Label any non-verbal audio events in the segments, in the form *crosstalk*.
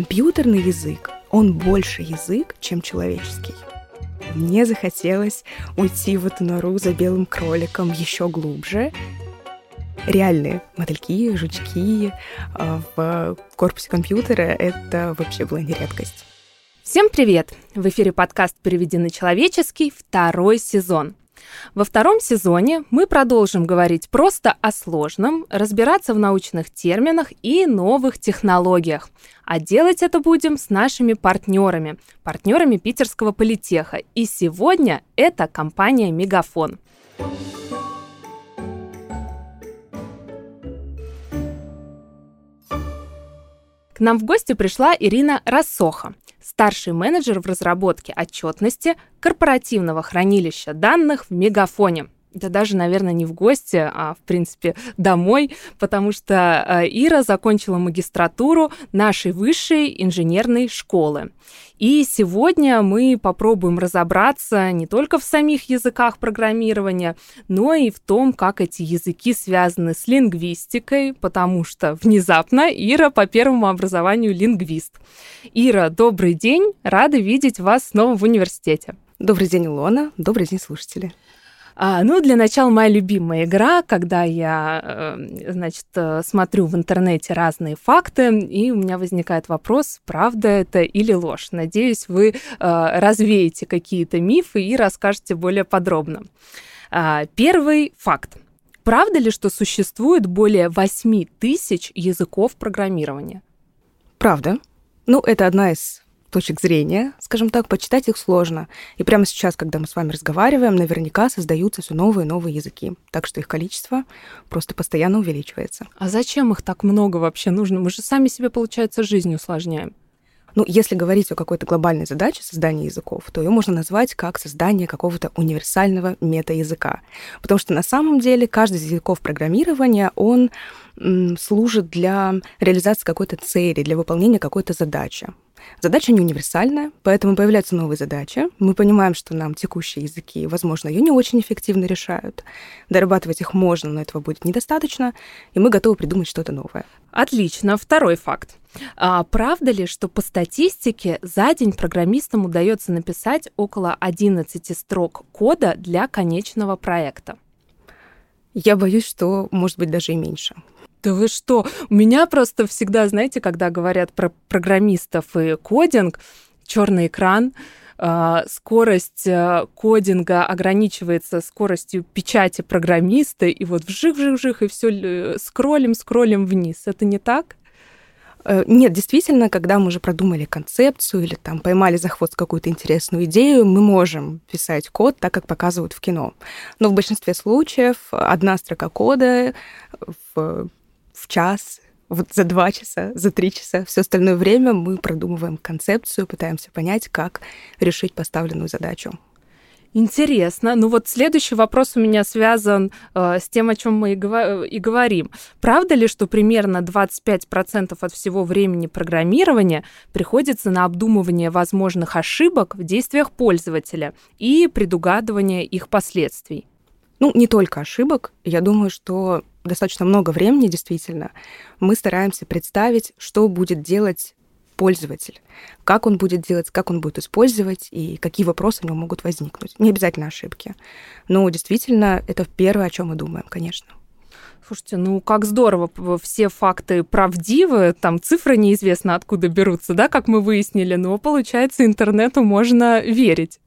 Компьютерный язык, он больше язык, чем человеческий. Мне захотелось уйти в эту нору за белым кроликом еще глубже. Реальные мотыльки, жучки а, в корпусе компьютера — это вообще была не редкость. Всем привет! В эфире подкаст «Переведи на человеческий» второй сезон. Во втором сезоне мы продолжим говорить просто о сложном, разбираться в научных терминах и новых технологиях. А делать это будем с нашими партнерами, партнерами Питерского политеха. И сегодня это компания «Мегафон». Нам в гости пришла Ирина Рассоха, старший менеджер в разработке отчетности корпоративного хранилища данных в Мегафоне да даже, наверное, не в гости, а, в принципе, домой, потому что э, Ира закончила магистратуру нашей высшей инженерной школы. И сегодня мы попробуем разобраться не только в самих языках программирования, но и в том, как эти языки связаны с лингвистикой, потому что внезапно Ира по первому образованию лингвист. Ира, добрый день, рада видеть вас снова в университете. Добрый день, Илона. Добрый день, слушатели. А, ну, для начала моя любимая игра, когда я, э, значит, э, смотрю в интернете разные факты, и у меня возникает вопрос, правда это или ложь. Надеюсь, вы э, развеете какие-то мифы и расскажете более подробно. А, первый факт. Правда ли, что существует более 8 тысяч языков программирования? Правда. Ну, это одна из точек зрения, скажем так, почитать их сложно. И прямо сейчас, когда мы с вами разговариваем, наверняка создаются все новые и новые языки. Так что их количество просто постоянно увеличивается. А зачем их так много вообще нужно? Мы же сами себе, получается, жизнь усложняем. Ну, если говорить о какой-то глобальной задаче создания языков, то ее можно назвать как создание какого-то универсального мета-языка. Потому что на самом деле каждый из языков программирования, он служит для реализации какой-то цели, для выполнения какой-то задачи. Задача не универсальная, поэтому появляются новые задачи. Мы понимаем, что нам текущие языки, возможно, ее не очень эффективно решают. Дорабатывать их можно, но этого будет недостаточно, и мы готовы придумать что-то новое. Отлично. Второй факт. А правда ли, что по статистике за день программистам удается написать около 11 строк кода для конечного проекта? Я боюсь, что может быть даже и меньше. Да вы что? У меня просто всегда, знаете, когда говорят про программистов и кодинг, черный экран, а, скорость а, кодинга ограничивается скоростью печати программиста, и вот вжих-вжих-вжих, и все скроллим, скроллим вниз. Это не так? Э, нет, действительно, когда мы уже продумали концепцию или там поймали за хвост какую-то интересную идею, мы можем писать код так, как показывают в кино. Но в большинстве случаев одна строка кода в в час, вот за два часа, за три часа. Все остальное время мы продумываем концепцию, пытаемся понять, как решить поставленную задачу. Интересно. Ну вот следующий вопрос у меня связан э, с тем, о чем мы и, гова- и говорим. Правда ли, что примерно 25% от всего времени программирования приходится на обдумывание возможных ошибок в действиях пользователя и предугадывание их последствий? Ну, не только ошибок. Я думаю, что достаточно много времени, действительно, мы стараемся представить, что будет делать пользователь, как он будет делать, как он будет использовать и какие вопросы у него могут возникнуть. Не обязательно ошибки. Но действительно, это первое, о чем мы думаем, конечно. Слушайте, ну как здорово, все факты правдивы, там цифры неизвестно откуда берутся, да, как мы выяснили, но получается интернету можно верить.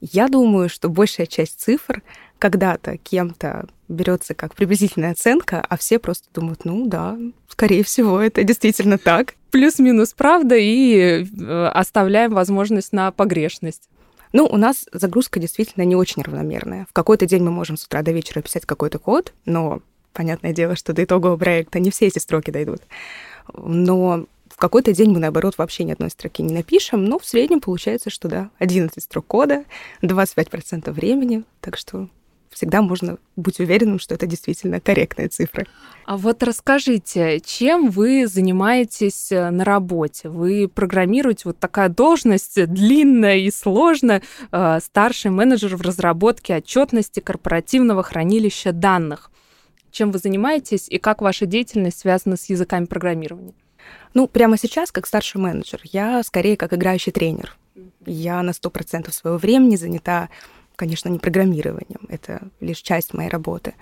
Я думаю, что большая часть цифр когда-то кем-то берется как приблизительная оценка, а все просто думают, ну да, скорее всего, это действительно так. Плюс-минус правда, и э, оставляем возможность на погрешность. Ну, у нас загрузка действительно не очень равномерная. В какой-то день мы можем с утра до вечера писать какой-то код, но понятное дело, что до итогового проекта не все эти строки дойдут. Но в какой-то день мы, наоборот, вообще ни одной строки не напишем, но в среднем получается, что да, 11 строк кода, 25% времени, так что всегда можно быть уверенным, что это действительно корректные цифры. А вот расскажите, чем вы занимаетесь э, на работе? Вы программируете вот такая должность длинная и сложная, э, старший менеджер в разработке отчетности корпоративного хранилища данных. Чем вы занимаетесь и как ваша деятельность связана с языками программирования? Ну, прямо сейчас, как старший менеджер, я скорее как играющий тренер. Я на 100% своего времени занята конечно, не программированием, это лишь часть моей работы.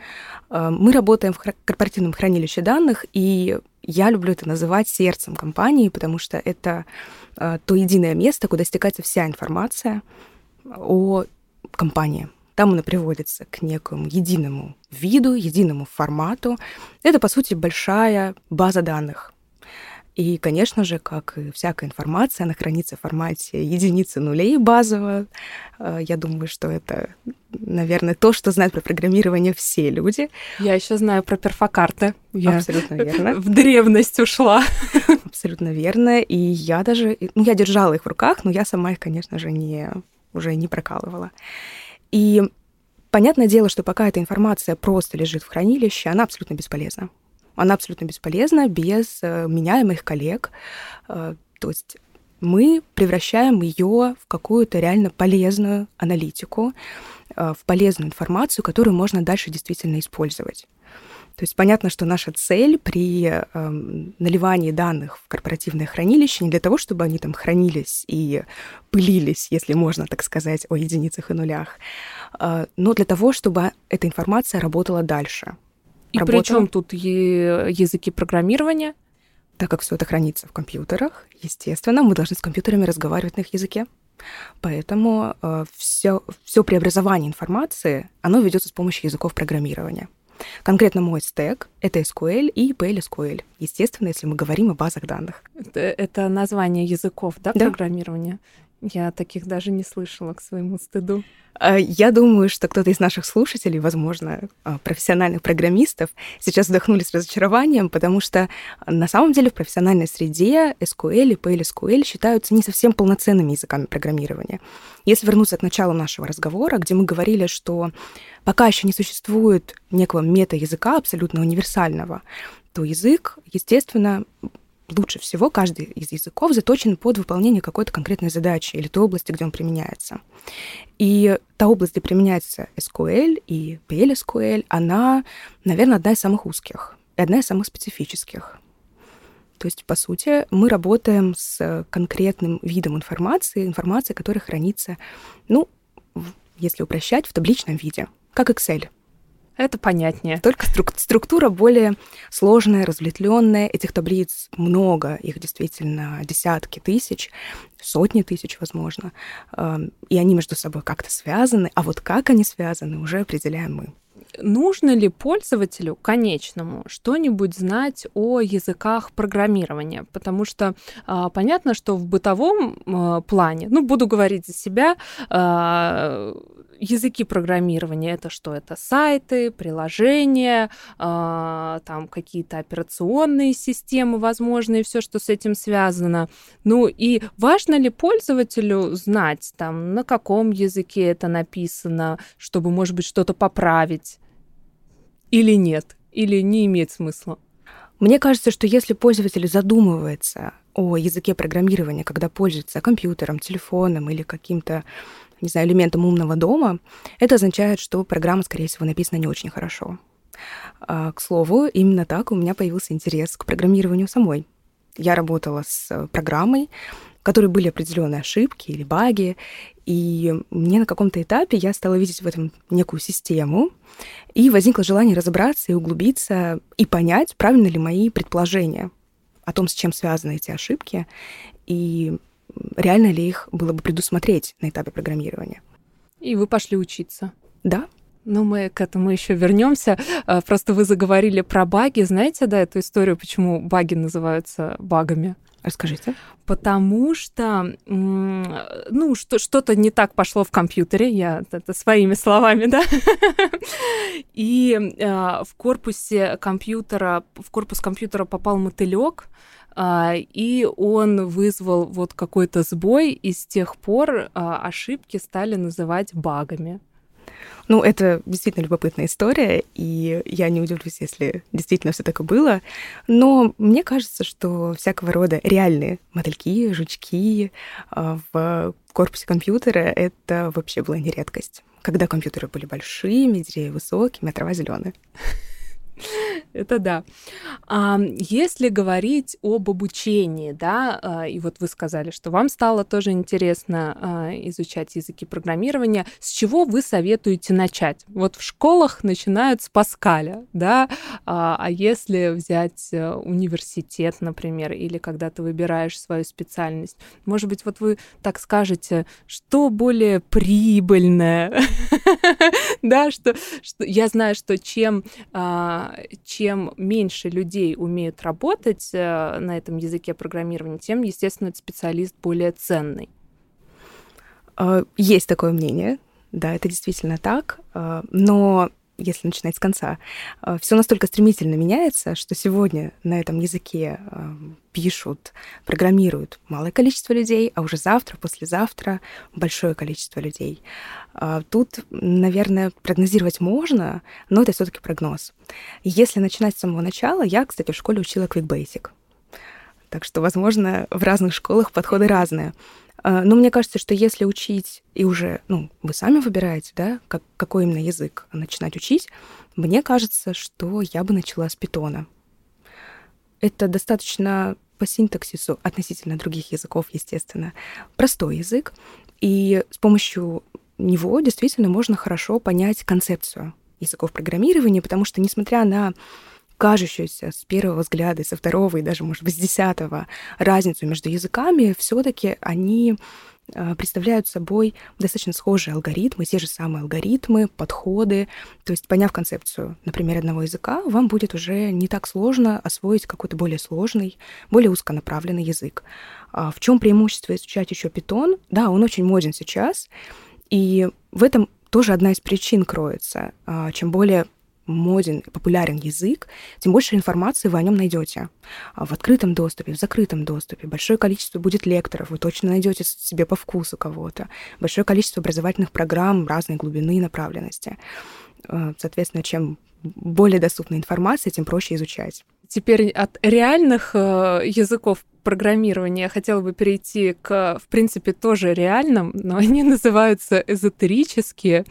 Э, мы работаем в корпоративном хранилище данных, и я люблю это называть сердцем компании, потому что это э, то единое место, куда стекается вся информация о компании. Там она приводится к некому единому виду, единому формату. Это, по сути, большая база данных. И, конечно же, как и всякая информация, она хранится в формате единицы нулей базово. Э, я думаю, что это, наверное, то, что знают про программирование все люди. Я еще знаю про перфокарты. Я Абсолютно верно. *laughs* В древность ушла. *laughs* Абсолютно верно. И я даже... Ну, я держала их в руках, но я сама их, конечно же, не, уже не прокалывала. И понятное дело, что пока эта информация просто лежит в хранилище, она абсолютно бесполезна. Она абсолютно бесполезна без э, меня и моих коллег. Э, то есть мы превращаем ее в какую-то реально полезную аналитику, э, в полезную информацию, которую можно дальше действительно использовать. То есть понятно, что наша цель при э, наливании данных в корпоративное хранилище не для того, чтобы они там хранились и пылились, если можно так сказать, о единицах и нулях, э, но для того, чтобы эта информация работала дальше. И работала... при чем тут языки программирования? Так как все это хранится в компьютерах, естественно, мы должны с компьютерами разговаривать на их языке. Поэтому э, все, все преобразование информации, оно ведется с помощью языков программирования. Конкретно мой стек — это SQL и PLSQL. Естественно, если мы говорим о базах данных. Это, это название языков, да, да, программирования? Я таких даже не слышала к своему стыду. А, я думаю, что кто-то из наших слушателей, возможно, а, профессиональных программистов, сейчас вдохнули с разочарованием, потому что на самом деле в профессиональной среде SQL и PLSQL считаются не совсем полноценными языками программирования. Если вернуться к началу нашего разговора, где мы говорили, что пока еще не существует некого мета-языка абсолютно универсального, то язык, естественно, лучше всего каждый из языков заточен под выполнение какой-то конкретной задачи или той области, где он применяется. И та область, где применяется SQL и PLSQL, она, наверное, одна из самых узких и одна из самых специфических. То есть, по сути, мы работаем с конкретным видом информации, информация, которая хранится, ну, если упрощать, в табличном виде, как Excel — это понятнее. Только струк- структура более сложная, разветвленная. Этих таблиц много, их действительно десятки тысяч, сотни тысяч, возможно. И они между собой как-то связаны, а вот как они связаны, уже определяем мы нужно ли пользователю конечному что-нибудь знать о языках программирования? Потому что а, понятно, что в бытовом а, плане, ну, буду говорить за себя, а, языки программирования это что? Это сайты, приложения, а, там какие-то операционные системы, возможно, и все, что с этим связано. Ну и важно ли пользователю знать, там, на каком языке это написано, чтобы, может быть, что-то поправить? Или нет? Или не имеет смысла? Мне кажется, что если пользователь задумывается о языке программирования, когда пользуется компьютером, телефоном или каким-то не знаю, элементом умного дома, это означает, что программа, скорее всего, написана не очень хорошо. А, к слову, именно так у меня появился интерес к программированию самой. Я работала с программой, в которой были определенные ошибки или баги, и мне на каком-то этапе я стала видеть в этом некую систему, и возникло желание разобраться и углубиться, и понять, правильно ли мои предположения о том, с чем связаны эти ошибки, и реально ли их было бы предусмотреть на этапе программирования. И вы пошли учиться? Да. Ну, мы к этому еще вернемся. А, просто вы заговорили про баги. Знаете, да, эту историю, почему баги называются багами? Расскажите. Потому что, ну, что, что-то не так пошло в компьютере, я это своими словами, да, и э, в корпусе компьютера, в корпус компьютера попал мотылек, а, и он вызвал вот какой-то сбой, и с тех пор а, ошибки стали называть багами. Ну, это действительно любопытная история, и я не удивлюсь, если действительно все так и было. Но мне кажется, что всякого рода реальные мотыльки, жучки а, в корпусе компьютера — это вообще была не редкость. Когда компьютеры были большими, деревья высокими, а трава зеленая. *laughs* Это да. А если говорить об обучении, да, а, и вот вы сказали, что вам стало тоже интересно а, изучать языки программирования, с чего вы советуете начать? Вот в школах начинают с Паскаля, да, а, а если взять э, университет, например, или когда ты выбираешь свою специальность, может быть, вот вы так скажете, что более прибыльное, *laughs* да, что, что я знаю, что чем чем меньше людей умеют работать э, на этом языке программирования, тем, естественно, этот специалист более ценный. А, есть такое мнение, да, это действительно так, а, но если начинать с конца, а, все настолько стремительно меняется, что сегодня на этом языке пишут, программируют малое количество людей, а уже завтра, послезавтра большое количество людей. Тут, наверное, прогнозировать можно, но это все-таки прогноз. Если начинать с самого начала, я, кстати, в школе учила Quick Basic. Так что, возможно, в разных школах подходы разные. А, но мне кажется, что если учить, и уже, ну, вы сами выбираете, да, как, какой именно язык начинать учить, мне кажется, что я бы начала с питона. Это достаточно по синтаксису относительно других языков, естественно, простой язык, и с помощью него действительно можно хорошо понять концепцию языков программирования, потому что, несмотря на кажущуюся с первого взгляда, со второго и даже, может быть, с десятого разницу между языками, все-таки они э, представляют собой достаточно схожие алгоритмы, те же самые алгоритмы, подходы. То есть, поняв концепцию, например, одного языка, вам будет уже не так сложно освоить какой-то более сложный, более узконаправленный язык. А в чем преимущество изучать еще питон? Да, он очень моден сейчас, и в этом тоже одна из причин кроется. А, чем более моден, популярен язык, тем больше информации вы о нем найдете. А в открытом доступе, в закрытом доступе. Большое количество будет лекторов, вы точно найдете себе по вкусу кого-то. Большое количество образовательных программ разной глубины и направленности. А, соответственно, чем более доступна информация, тем проще изучать. Теперь от реальных э, языков программирования я хотела бы перейти к, в принципе, тоже реальным, но *laughs* они называются эзотерические.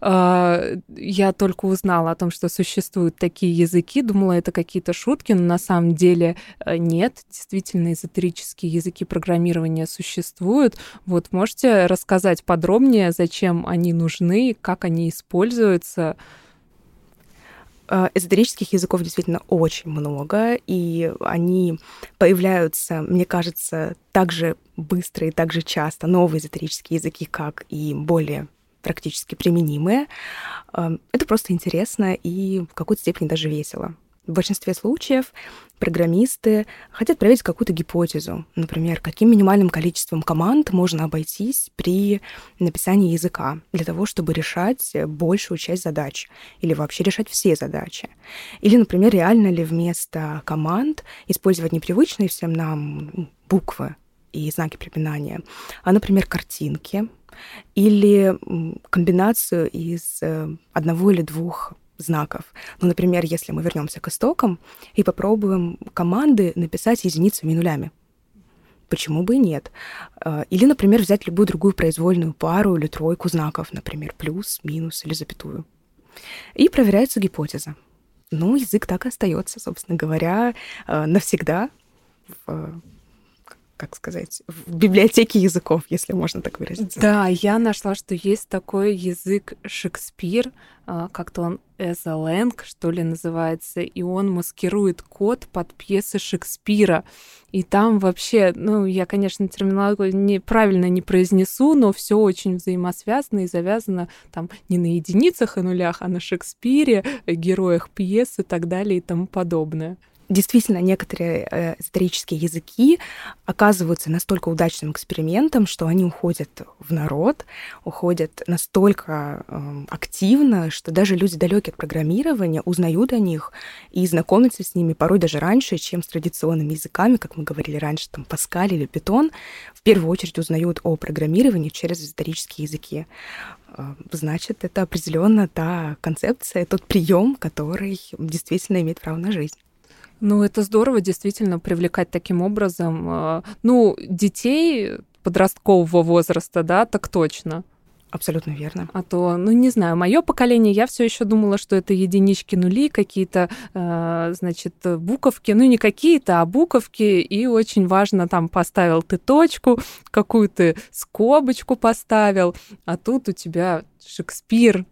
Э, я только узнала о том, что существуют такие языки, думала, это какие-то шутки, но на самом деле э, нет. Действительно, эзотерические языки программирования существуют. Вот можете рассказать подробнее, зачем они нужны, как они используются? Э, эзотерических языков действительно очень много, и они появляются, мне кажется, так же быстро и так же часто, новые эзотерические языки, как и более практически применимые. Э, это просто интересно и в какой-то степени даже весело. В большинстве случаев программисты хотят проверить какую-то гипотезу. Например, каким минимальным количеством команд можно обойтись при написании языка для того, чтобы решать большую часть задач или вообще решать все задачи. Или, например, реально ли вместо команд использовать непривычные всем нам буквы и знаки препинания, а, например, картинки или комбинацию из э, одного или двух знаков. Ну, например, если мы вернемся к истокам и попробуем команды написать единицами и нулями. Почему бы и нет? А, или, например, взять любую другую произвольную пару или тройку знаков, например, плюс, минус или запятую. И проверяется гипотеза. Ну, язык так и остается, собственно говоря, а, навсегда в как сказать, в библиотеке языков, если можно так выразиться. Да, я нашла, что есть такой язык Шекспир, а, как-то он Эзаленг, что ли, называется, и он маскирует код под пьесы Шекспира. И там вообще, ну, я, конечно, терминологию неправильно не произнесу, но все очень взаимосвязано и завязано там не на единицах и нулях, а на Шекспире, героях пьесы и так далее и тому подобное действительно некоторые э, исторические языки оказываются настолько удачным экспериментом, что они уходят в народ, уходят настолько э, активно, что даже люди далекие от программирования узнают о них и знакомятся с ними порой даже раньше, чем с традиционными языками, как мы говорили раньше, там Паскаль или Питон, в первую очередь узнают о программировании через исторические языки э, значит, это определенно та концепция, тот прием, который действительно имеет право на жизнь. Ну, это здорово, действительно, привлекать таким образом, э, ну, детей подросткового возраста, да, так точно. Абсолютно верно. А то, ну не знаю, мое поколение, я все еще думала, что это единички, нули, какие-то, э, значит, буковки, ну не какие-то, а буковки, и очень важно, там поставил ты точку, какую то скобочку поставил, а тут у тебя Шекспир,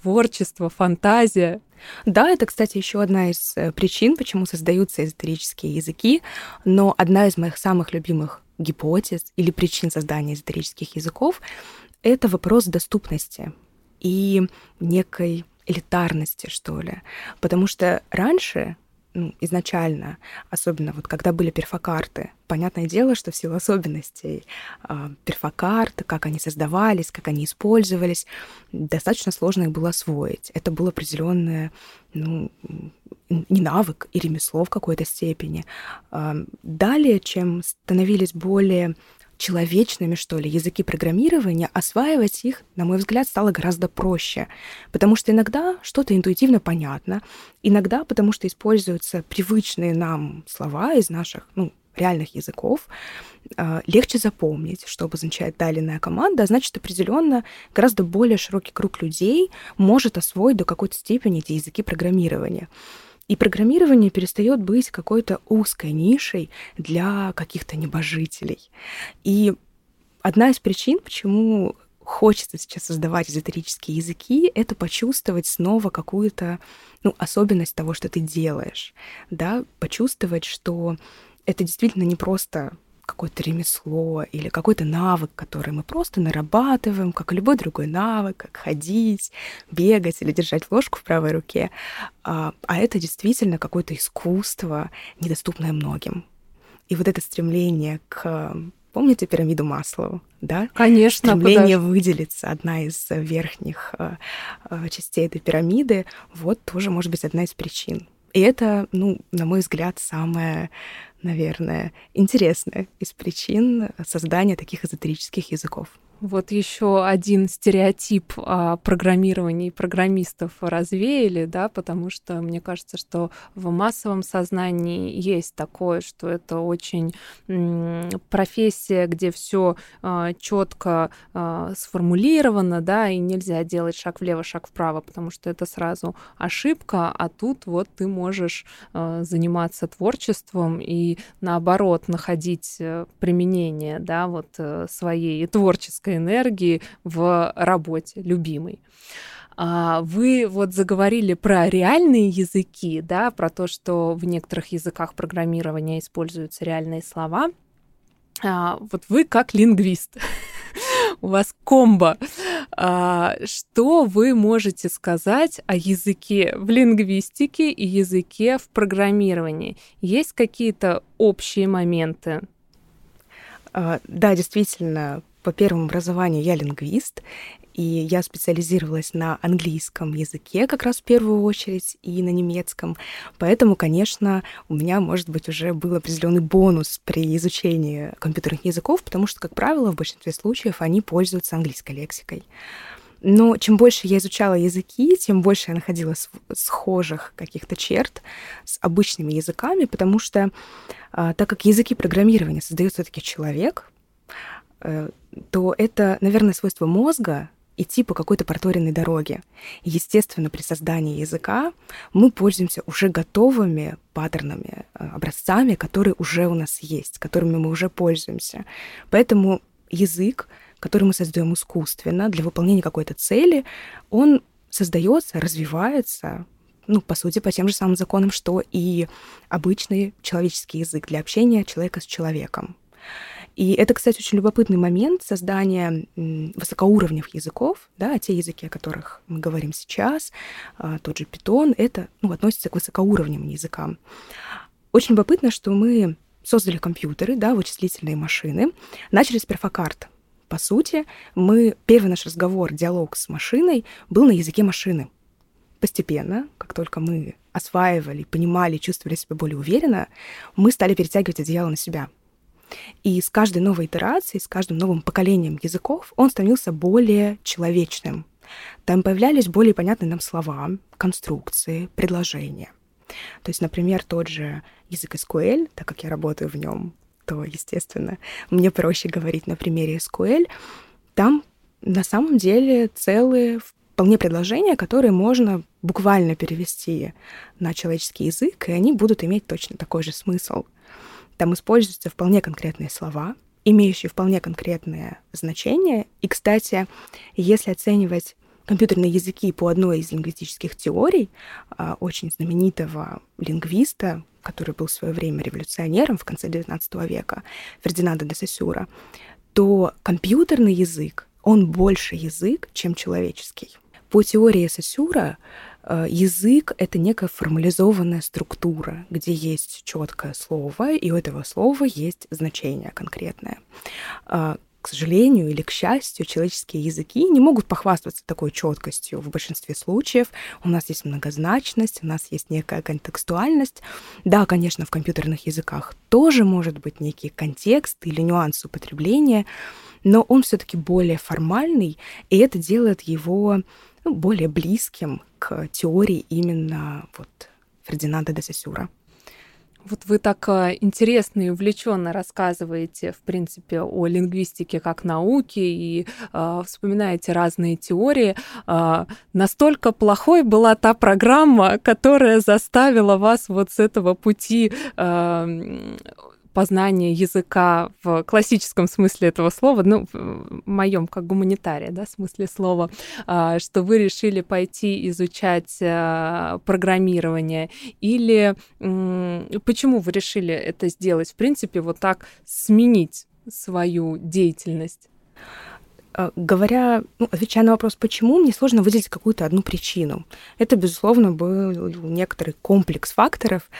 творчество, фантазия. Да, это, кстати, еще одна из э, причин, почему создаются эзотерические языки, но одна из моих самых любимых гипотез или причин создания эзотерических языков — это вопрос доступности и некой элитарности, что ли. Потому что раньше ну, изначально, особенно вот когда были перфокарты, понятное дело, что в силу особенностей э, перфокарт, как они создавались, как они использовались, достаточно сложно их было освоить. Это был определенный, ну, не навык и ремесло в какой-то степени. Э, далее, чем становились более человечными, что ли, языки программирования, осваивать их, на мой взгляд, стало гораздо проще. Потому что иногда что-то интуитивно понятно, иногда потому что используются привычные нам слова из наших, ну, реальных языков, а, легче запомнить, что обозначает далее команда, а значит, определенно гораздо более широкий круг людей может освоить до какой-то степени эти языки программирования. И программирование перестает быть какой-то узкой нишей для каких-то небожителей. И одна из причин, почему хочется сейчас создавать эзотерические языки, это почувствовать снова какую-то ну, особенность того, что ты делаешь, да, почувствовать, что это действительно не просто какое-то ремесло или какой-то навык, который мы просто нарабатываем, как и любой другой навык, как ходить, бегать или держать ложку в правой руке. А, а это действительно какое-то искусство, недоступное многим. И вот это стремление к Помните пирамиду Маслоу, да? Конечно. Стремление куда выделиться, одна из верхних э, э, частей этой пирамиды, вот тоже может быть одна из причин. И это, ну, на мой взгляд, самое наверное, интересная из причин создания таких эзотерических языков. Вот еще один стереотип о программировании программистов развеяли, да, потому что мне кажется, что в массовом сознании есть такое, что это очень профессия, где все а, четко а, сформулировано, да, и нельзя делать шаг влево, шаг вправо, потому что это сразу ошибка, а тут вот ты можешь а, заниматься творчеством и наоборот находить э, применение, да, вот э, своей творческой творческой энергии в работе любимой. А, вы вот заговорили про реальные языки, да, про то, что в некоторых языках программирования используются реальные слова. А, вот вы как лингвист, *laughs* у вас комбо. А, что вы можете сказать о языке в лингвистике и языке в программировании? Есть какие-то общие моменты? Да, действительно, по первому образованию я лингвист, и я специализировалась на английском языке как раз в первую очередь и на немецком. Поэтому, конечно, у меня, может быть, уже был определенный бонус при изучении компьютерных языков, потому что, как правило, в большинстве случаев они пользуются английской лексикой. Но чем больше я изучала языки, тем больше я находила схожих каких-то черт с обычными языками, потому что а, так как языки программирования создает все-таки человек, то это, наверное, свойство мозга идти по какой-то проторенной дороге. Естественно, при создании языка мы пользуемся уже готовыми паттернами, э, образцами, которые уже у нас есть, которыми мы уже пользуемся. Поэтому язык, который мы создаем искусственно для выполнения какой-то цели, он создается, развивается, ну, по сути, по тем же самым законам, что и обычный человеческий язык для общения человека с человеком. И это, кстати, очень любопытный момент создания высокоуровневых языков, да, те языки, о которых мы говорим сейчас, а, тот же Python, это ну, относится к высокоуровневым языкам. Очень любопытно, что мы создали компьютеры, да, вычислительные машины, начали с перфокарт. По сути, мы, первый наш разговор, диалог с машиной был на языке машины. Постепенно, как только мы осваивали, понимали, чувствовали себя более уверенно, мы стали перетягивать одеяло на себя — и с каждой новой итерацией, с каждым новым поколением языков он становился более человечным. Там появлялись более понятные нам слова, конструкции, предложения. То есть, например, тот же язык SQL, так как я работаю в нем, то, естественно, мне проще говорить на примере SQL. Там на самом деле целые вполне предложения, которые можно буквально перевести на человеческий язык, и они будут иметь точно такой же смысл. Там используются вполне конкретные слова, имеющие вполне конкретное значение. И, кстати, если оценивать компьютерные языки по одной из лингвистических теорий а, очень знаменитого лингвиста, который был в свое время революционером в конце XIX века, Фердинанда де Сосюра, то компьютерный язык, он больше язык, чем человеческий. По теории Сосюра э, язык — это некая формализованная структура, где есть четкое слово, и у этого слова есть значение конкретное. А, к сожалению или к счастью, человеческие языки не могут похвастаться такой четкостью в большинстве случаев. У нас есть многозначность, у нас есть некая контекстуальность. Да, конечно, в компьютерных языках тоже может быть некий контекст или нюанс употребления, но он все-таки более формальный, и это делает его ну, более близким к теории именно вот Фердинанда де Сосюра. Вот вы так э, интересно и увлеченно рассказываете, в принципе, о лингвистике как науке и э, вспоминаете разные теории. Э, настолько плохой была та программа, которая заставила вас вот с этого пути э, познание языка в классическом смысле этого слова, ну, в моем как гуманитария, да, смысле слова, а, что вы решили пойти изучать а, программирование, или почему вы решили это сделать, в принципе, вот так сменить свою деятельность? А, говоря, ну, отвечая на вопрос, почему, мне сложно выделить какую-то одну причину. Это, безусловно, был некоторый комплекс факторов.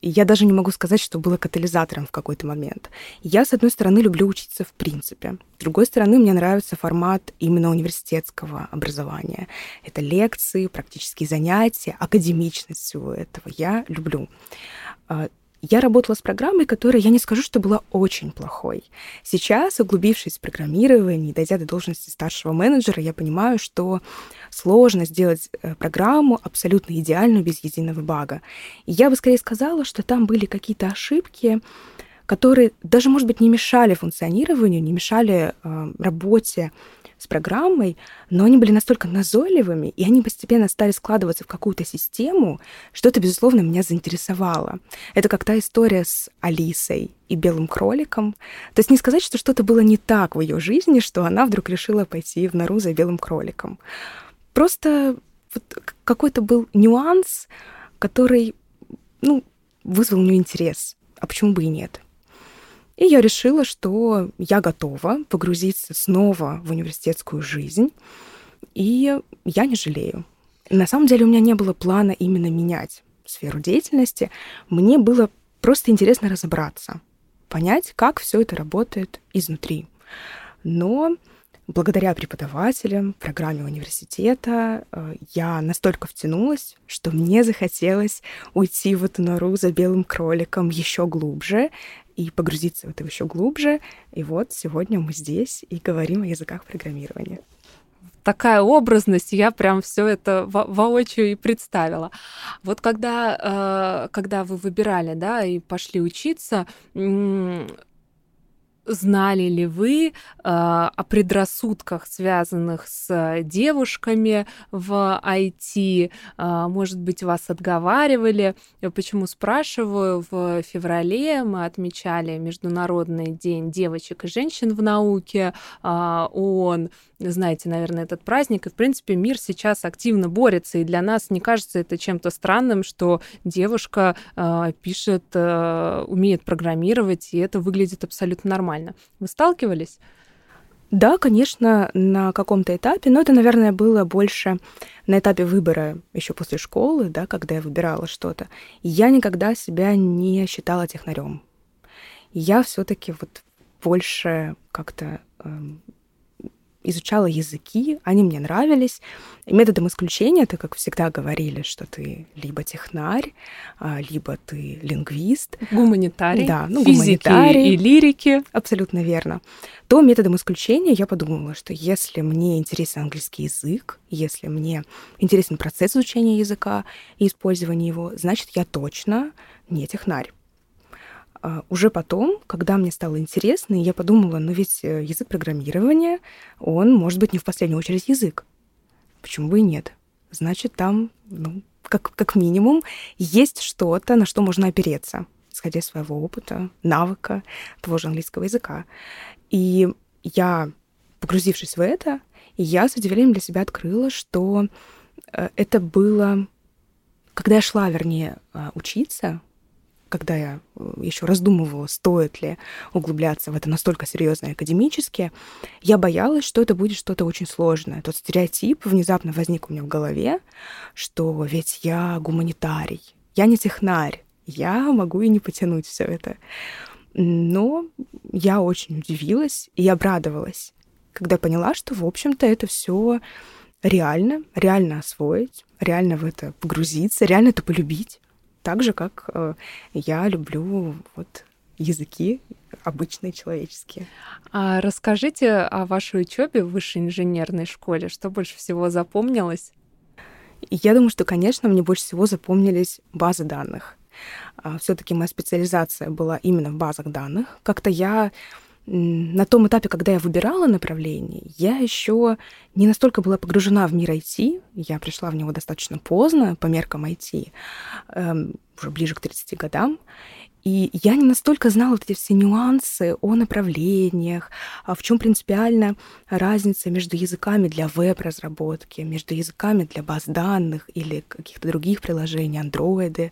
Я даже не могу сказать, что было катализатором в какой-то момент. Я, с одной стороны, люблю учиться в принципе. С другой стороны, мне нравится формат именно университетского образования. Это лекции, практические занятия, академичность всего этого. Я люблю. Я работала с программой, которая, я не скажу, что была очень плохой. Сейчас, углубившись в программирование, дойдя до должности старшего менеджера, я понимаю, что сложно сделать э, программу абсолютно идеальную, без единого бага. И я бы скорее сказала, что там были какие-то ошибки, которые даже, может быть, не мешали функционированию, не мешали э, работе с программой, но они были настолько назойливыми, и они постепенно стали складываться в какую-то систему, что это, безусловно, меня заинтересовало. Это как та история с Алисой и белым кроликом. То есть не сказать, что что-то было не так в ее жизни, что она вдруг решила пойти в нору за белым кроликом. Просто вот какой-то был нюанс, который ну, вызвал у нее интерес. А почему бы и нет? И я решила, что я готова погрузиться снова в университетскую жизнь, и я не жалею. На самом деле у меня не было плана именно менять сферу деятельности. Мне было просто интересно разобраться, понять, как все это работает изнутри. Но благодаря преподавателям, программе университета, э, я настолько втянулась, что мне захотелось уйти в эту нору за белым кроликом еще глубже и погрузиться в это еще глубже. И вот сегодня мы здесь и говорим о языках программирования такая образность, я прям все это во воочию и представила. Вот когда, э, когда вы выбирали, да, и пошли учиться, Знали ли вы э, о предрассудках, связанных с девушками в IT? Э, может быть, вас отговаривали? Почему спрашиваю? В феврале мы отмечали Международный день девочек и женщин в науке. Э, ООН знаете, наверное, этот праздник. И, в принципе, мир сейчас активно борется. И для нас не кажется это чем-то странным, что девушка э, пишет, э, умеет программировать, и это выглядит абсолютно нормально. Вы сталкивались? Да, конечно, на каком-то этапе, но это, наверное, было больше на этапе выбора еще после школы, да, когда я выбирала что-то. Я никогда себя не считала технарем. Я все-таки вот больше как-то эм, изучала языки, они мне нравились. И методом исключения, так как всегда говорили, что ты либо технарь, а, либо ты лингвист. Гуманитарий. Да, ну, физики гуманитарий. и лирики. Абсолютно верно. То методом исключения я подумала, что если мне интересен английский язык, если мне интересен процесс изучения языка и использования его, значит, я точно не технарь. А, уже потом, когда мне стало интересно, я подумала, ну ведь э, язык программирования, он может быть не в последнюю очередь язык. Почему бы и нет? Значит, там, ну, как, как минимум, есть что-то, на что можно опереться, исходя из своего опыта, навыка того же английского языка. И я, погрузившись в это, я с удивлением для себя открыла, что э, это было, когда я шла, вернее, э, учиться, когда я э, еще раздумывала, стоит ли углубляться в это настолько серьезно академически, я боялась, что это будет что-то очень сложное. Тот стереотип внезапно возник у меня в голове, что ведь я гуманитарий, я не технарь, я могу и не потянуть все это. Но я очень удивилась и обрадовалась, когда поняла, что, в общем-то, это все реально, реально освоить, реально в это погрузиться, реально это полюбить так же, как э, я люблю вот языки обычные человеческие. А расскажите о вашей учебе в высшей инженерной школе. Что больше всего запомнилось? Я думаю, что, конечно, мне больше всего запомнились базы данных. А, Все-таки моя специализация была именно в базах данных. Как-то я на том этапе, когда я выбирала направление, я еще не настолько была погружена в мир IT. Я пришла в него достаточно поздно, по меркам IT, эм, уже ближе к 30 годам. И я не настолько знала вот эти все нюансы о направлениях, а в чем принципиально разница между языками для веб-разработки, между языками для баз данных или каких-то других приложений, андроиды,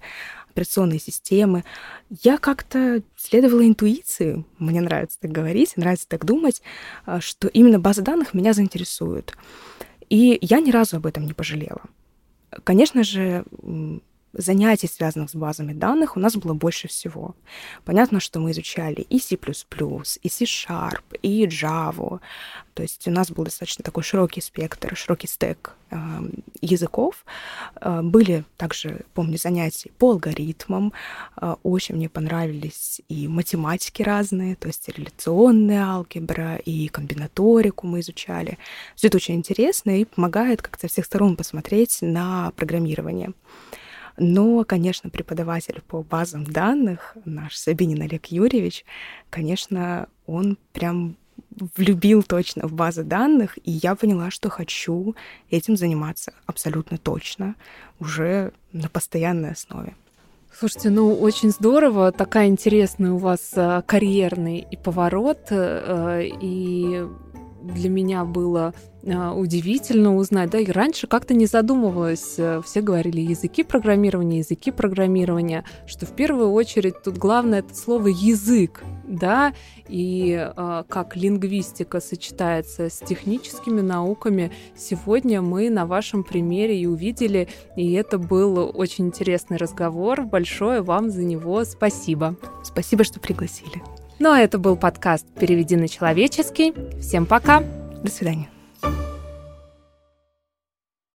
операционные системы. Я как-то следовала интуиции, мне нравится так говорить, нравится так думать, а, что именно базы данных меня заинтересуют. И я ни разу об этом не пожалела. Конечно же, занятий, связанных с базами данных, у нас было больше всего. Понятно, что мы изучали и C++, и C-Sharp, и Java. То есть у нас был достаточно такой широкий спектр, широкий стек э, языков. Э, были также, помню, занятия по алгоритмам. Э, очень мне понравились и математики разные, то есть реляционная алгебра, и комбинаторику мы изучали. Все это очень интересно и помогает как-то со всех сторон посмотреть на программирование. Но, конечно, преподаватель по базам данных, наш Сабинин Олег Юрьевич, конечно, он прям влюбил точно в базы данных, и я поняла, что хочу этим заниматься абсолютно точно, уже на постоянной основе. Слушайте, ну очень здорово, такая интересная у вас э, карьерный и поворот, э, и для меня было а, удивительно узнать, да, и раньше как-то не задумывалась, э, все говорили языки программирования, языки программирования, что в первую очередь тут главное это слово язык, да, и э, как лингвистика сочетается с техническими науками, сегодня мы на вашем примере и увидели, и это был очень интересный разговор, большое вам за него спасибо. Спасибо, что пригласили. Ну а это был подкаст «Переведи на человеческий». Всем пока! До свидания.